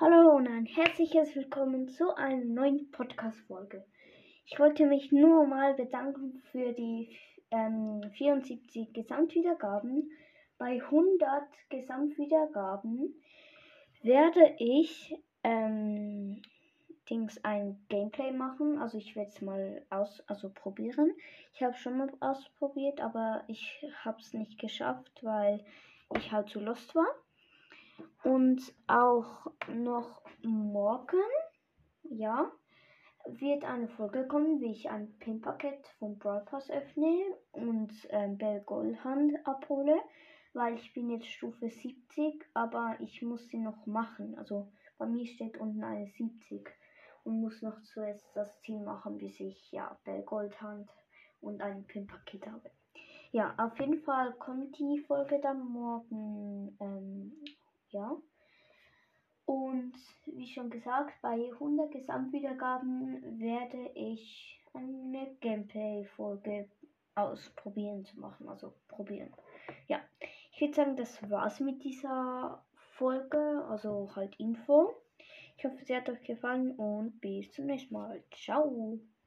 Hallo und ein herzliches Willkommen zu einer neuen Podcast-Folge. Ich wollte mich nur mal bedanken für die ähm, 74 Gesamtwiedergaben. Bei 100 Gesamtwiedergaben werde ich ähm, Dings ein Gameplay machen. Also ich werde es mal aus, also probieren. Ich habe schon mal ausprobiert, aber ich habe es nicht geschafft, weil ich halt zu lost war. Und auch noch morgen, ja, wird eine Folge kommen, wie ich ein Pin-Paket vom Brawl öffne und ähm, Bell Goldhand abhole, weil ich bin jetzt Stufe 70, aber ich muss sie noch machen. Also bei mir steht unten eine 70 und muss noch zuerst das Ziel machen, bis ich ja Bell Goldhand und ein Pin-Paket habe. Ja, auf jeden Fall kommt die Folge dann morgen, ähm, wie schon gesagt, bei 100 Gesamtwiedergaben werde ich eine Gameplay-Folge ausprobieren zu machen. Also probieren. Ja, ich würde sagen, das war's mit dieser Folge. Also halt Info. Ich hoffe, sie hat euch gefallen und bis zum nächsten Mal. Ciao.